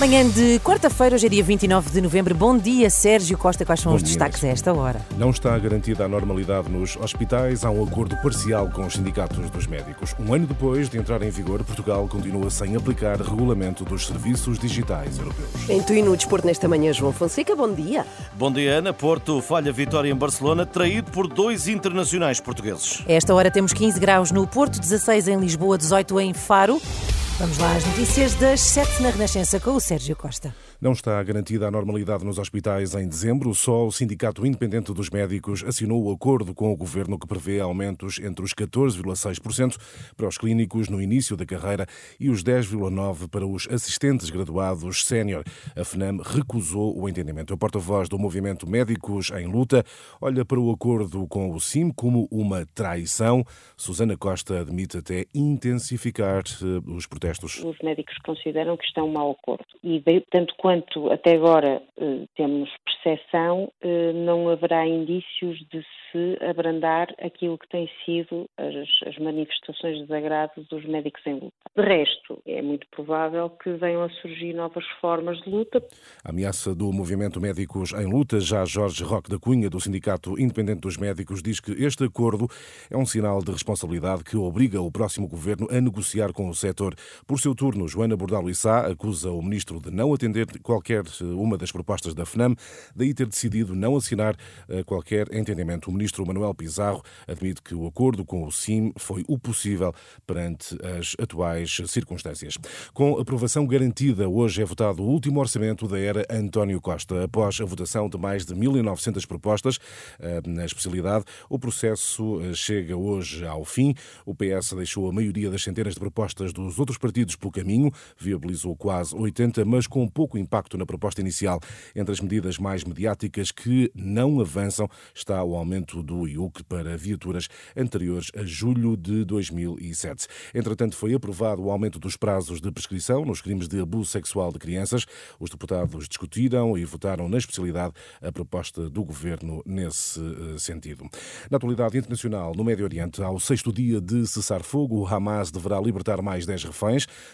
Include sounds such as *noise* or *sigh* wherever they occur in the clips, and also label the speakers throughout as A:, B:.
A: Manhã de quarta-feira, hoje é dia 29 de novembro. Bom dia, Sérgio Costa. Quais são
B: Bom
A: os
B: dia,
A: destaques a esta hora?
B: Não está garantida a normalidade nos hospitais. Há um acordo parcial com os sindicatos dos médicos. Um ano depois de entrar em vigor, Portugal continua sem aplicar regulamento dos serviços digitais europeus.
C: Em tu e no desporto nesta manhã, João Fonseca, bom dia.
D: Bom dia, Ana. Porto falha vitória em Barcelona, traído por dois internacionais portugueses.
A: A esta hora temos 15 graus no Porto, 16 em Lisboa, 18 em Faro. Vamos lá às notícias das 7 na Renascença com o Sérgio Costa.
B: Não está garantida a normalidade nos hospitais em dezembro. Só o Sindicato Independente dos Médicos assinou o acordo com o governo que prevê aumentos entre os 14,6% para os clínicos no início da carreira e os 10,9% para os assistentes graduados sénior. A FNAM recusou o entendimento. O porta-voz do movimento Médicos em Luta olha para o acordo com o CIM como uma traição. Susana Costa admite até intensificar eh, os protestos.
E: Os médicos consideram que isto é um mau acordo e, tanto quanto até agora eh, temos percepção, eh, não haverá indícios de se abrandar aquilo que tem sido as, as manifestações de desagrado dos médicos em luta. De resto, é muito provável que venham a surgir novas formas de luta.
B: A ameaça do movimento Médicos em Luta, já Jorge Roque da Cunha, do Sindicato Independente dos Médicos, diz que este acordo é um sinal de responsabilidade que obriga o próximo governo a negociar com o setor. Por seu turno, Joana Bordalo Issá acusa o ministro de não atender qualquer eh, uma das propostas da FNAM, daí ter decidido não assinar eh, qualquer entendimento. O ministro Manuel Pizarro admite que o acordo com o CIM foi o possível perante as atuais circunstâncias. Com aprovação garantida, hoje é votado o último orçamento da era António Costa. Após a votação de mais de 1.900 propostas eh, na especialidade, o processo chega hoje ao fim. O PS deixou a maioria das centenas de propostas dos outros partidos pelo caminho, viabilizou quase 80, mas com pouco impacto na proposta inicial. Entre as medidas mais mediáticas que não avançam está o aumento do IUC para viaturas anteriores a julho de 2007. Entretanto, foi aprovado o aumento dos prazos de prescrição nos crimes de abuso sexual de crianças. Os deputados discutiram e votaram na especialidade a proposta do governo nesse eh, sentido. Na atualidade internacional, no Médio Oriente, ao sexto dia de cessar-fogo, o Hamas deverá libertar mais 10 reféns.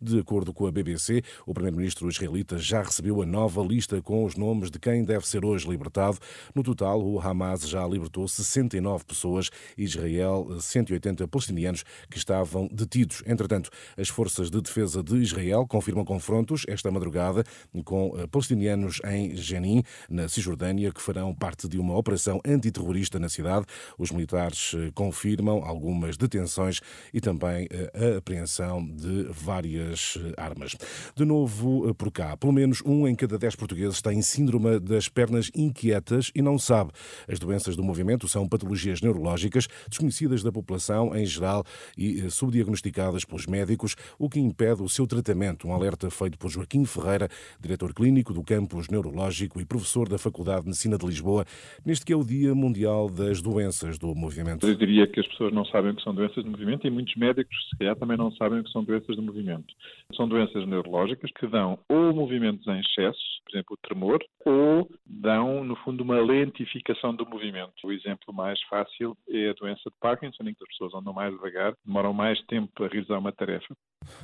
B: De acordo com a BBC, o primeiro-ministro israelita já recebeu a nova lista com os nomes de quem deve ser hoje libertado. No total, o Hamas já libertou 69 pessoas Israel 180 palestinianos que estavam detidos. Entretanto, as forças de defesa de Israel confirmam confrontos esta madrugada com eh, palestinianos em Jenin, na Cisjordânia, que farão parte de uma operação antiterrorista na cidade. Os militares eh, confirmam algumas detenções e também eh, a apreensão de várias armas. De novo por cá, pelo menos um em cada dez portugueses tem síndrome das pernas inquietas e não sabe. As doenças do movimento são patologias neurológicas desconhecidas da população em geral e subdiagnosticadas pelos médicos, o que impede o seu tratamento. Um alerta feito por Joaquim Ferreira, diretor clínico do campus neurológico e professor da Faculdade de Medicina de Lisboa, neste que é o Dia Mundial das Doenças do Movimento.
F: Eu diria que as pessoas não sabem o que são doenças de movimento e muitos médicos, se calhar, também não sabem o que são doenças de movimento. São doenças neurológicas que dão ou movimentos em excesso, por exemplo, o tremor, ou fundo, uma lentificação do movimento. O exemplo mais fácil é a doença de Parkinson, em que as pessoas andam mais devagar, demoram mais tempo a realizar uma tarefa.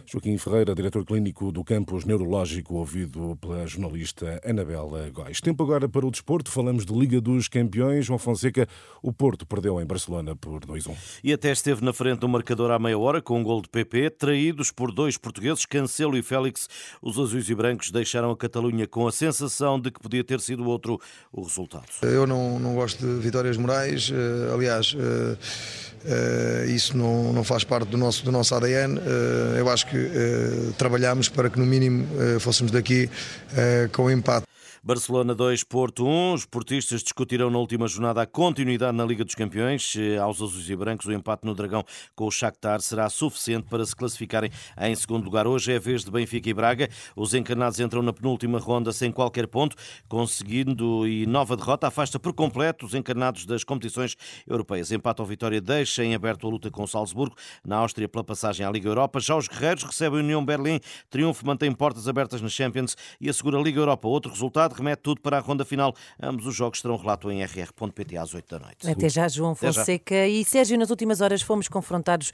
B: Joaquim Ferreira, diretor clínico do campus neurológico, ouvido pela jornalista Anabela Góis. Tempo agora para o desporto. Falamos de Liga dos Campeões. João Fonseca, o Porto perdeu em Barcelona por 2-1.
D: E até esteve na frente do marcador à meia hora com um gol de PP, traídos por dois portugueses, Cancelo e Félix. Os azuis e brancos deixaram a Catalunha com a sensação de que podia ter sido outro o resultado.
G: Eu não, não gosto de vitórias morais. eh, Aliás, eh, isso não, não faz parte do nosso, do nosso ADN. Eh, Eu acho que eh, trabalhamos para que, no mínimo, fôssemos daqui com empate.
D: Barcelona 2, Porto 1. Os portistas discutirão na última jornada a continuidade na Liga dos Campeões. Eh, Aos azuis e brancos, o empate no Dragão com o Shakhtar será suficiente para se classificarem em segundo lugar. Hoje é a vez de Benfica e Braga. Os encarnados entram na penúltima ronda sem qualquer ponto, conseguindo e nova derrota afasta por completo os encarnados das competições europeias. Empate ou vitória deixa em aberto a luta com o Salzburgo, na Áustria pela passagem à Liga Europa. Já os guerreiros recebem a União Berlim. Triunfo mantém portas abertas na Champions e assegura a Liga Europa. Outro resultado, tarde remete tudo para a ronda final. Ambos os jogos terão relato em rr.pt às 8 da noite.
A: Até já, João
D: Até já.
A: Fonseca. E Sérgio, nas últimas horas fomos confrontados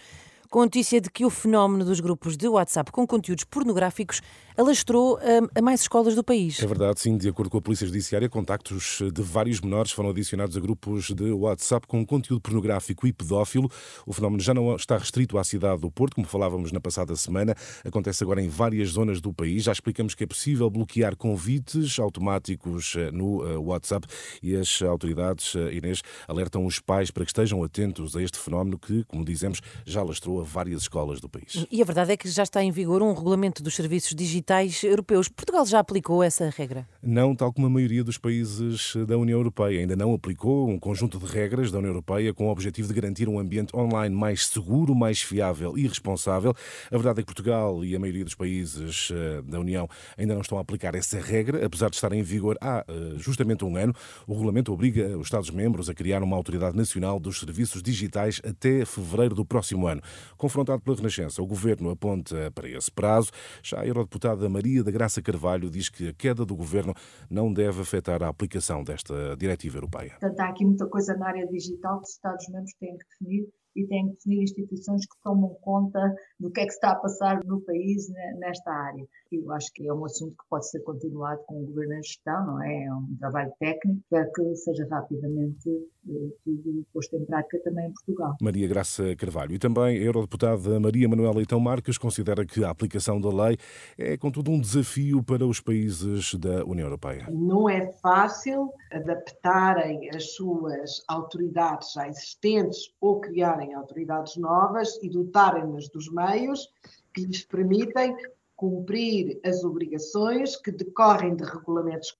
A: com a notícia de que o fenómeno dos grupos de WhatsApp com conteúdos pornográficos alastrou hum, a, mais escolas do país.
B: É verdade, sim. De acordo com a Polícia Judiciária, contactos de vários menores foram adicionados a grupos de WhatsApp com conteúdo pornográfico e pedófilo. O fenómeno já não está restrito à cidade do Porto, como falávamos na passada semana. Acontece agora em várias zonas do país. Já explicamos que é possível bloquear convites automáticos eh, no eh, WhatsApp e as autoridades, eh, Inês, alertam os pais para que estejam atentos a este fenómeno que, como dizemos, já alastrou a várias escolas do país.
A: E a verdade é que já está em vigor um regulamento dos serviços digitais europeus. Portugal já aplicou essa regra?
B: Não, tal como a maioria dos países da União Europeia. Ainda não aplicou um conjunto de regras da União Europeia com o objetivo de garantir um ambiente online mais seguro, mais fiável e responsável. A verdade é que Portugal e a maioria dos países eh, da União ainda não estão a aplicar essa regra, apesar de estar em vigor há eh, justamente um ano. O regulamento obriga os Estados-membros a criar uma autoridade nacional dos serviços digitais até fevereiro do próximo ano. Confrontado pela Renascença, o governo aponta para esse prazo. Já a eurodeputada Maria da Graça Carvalho diz que a queda do governo não deve afetar a aplicação desta diretiva europeia.
H: Portanto, há aqui muita coisa na área digital que os Estados-membros têm que definir e têm que definir instituições que tomam conta do que é que está a passar no país nesta área. Eu acho que é um assunto que pode ser continuado com o governo em gestão, não é? É um trabalho técnico para que seja rapidamente eh, tudo posto em prática também em Portugal.
B: Maria Graça Carvalho e também a eurodeputada Maria Manuela Leitão Marques considera que a aplicação da lei é, contudo, um desafio para os países da União Europeia.
I: Não é fácil adaptarem as suas autoridades já existentes ou criarem autoridades novas e dotarem-nas dos meios que lhes permitem cumprir as obrigações que decorrem de regulamentos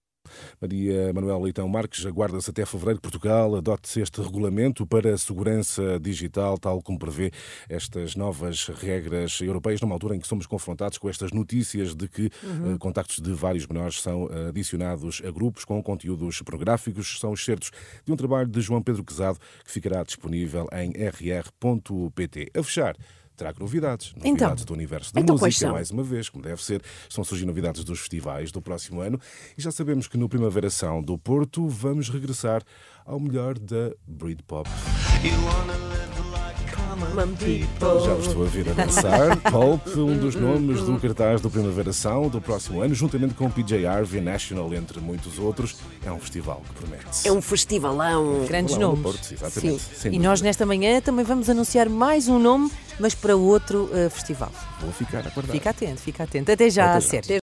B: Maria Manuela Leitão Marques aguarda-se até fevereiro que Portugal adote este regulamento para a segurança digital, tal como prevê estas novas regras europeias, numa altura em que somos confrontados com estas notícias de que uhum. uh, contactos de vários menores são adicionados a grupos com conteúdos pornográficos. São excertos de um trabalho de João Pedro Quezado que ficará disponível em rr.pt. A fechar, trago novidades. Novidades
A: então,
B: do universo da
A: então
B: música, mais uma vez, como deve ser. Estão a surgir novidades dos festivais do próximo ano e já sabemos que no Primavera-São do Porto vamos regressar ao melhor da Britpop. Já vos estou a ver a dançar. *laughs* Pulp, um dos nomes do cartaz do Primavera-São do próximo ano, juntamente com o PJ Harvey National, entre muitos outros. É um festival que promete.
C: É um festivalão.
A: Grandes
B: Festivalão
A: nomes.
B: Porto, exatamente. Sem
A: E nós nesta manhã também vamos anunciar mais um nome, mas para outro uh, festival.
B: Vou ficar a acordar.
A: Fica atento, fica atento. Até já,
B: Até já.
A: Sérgio.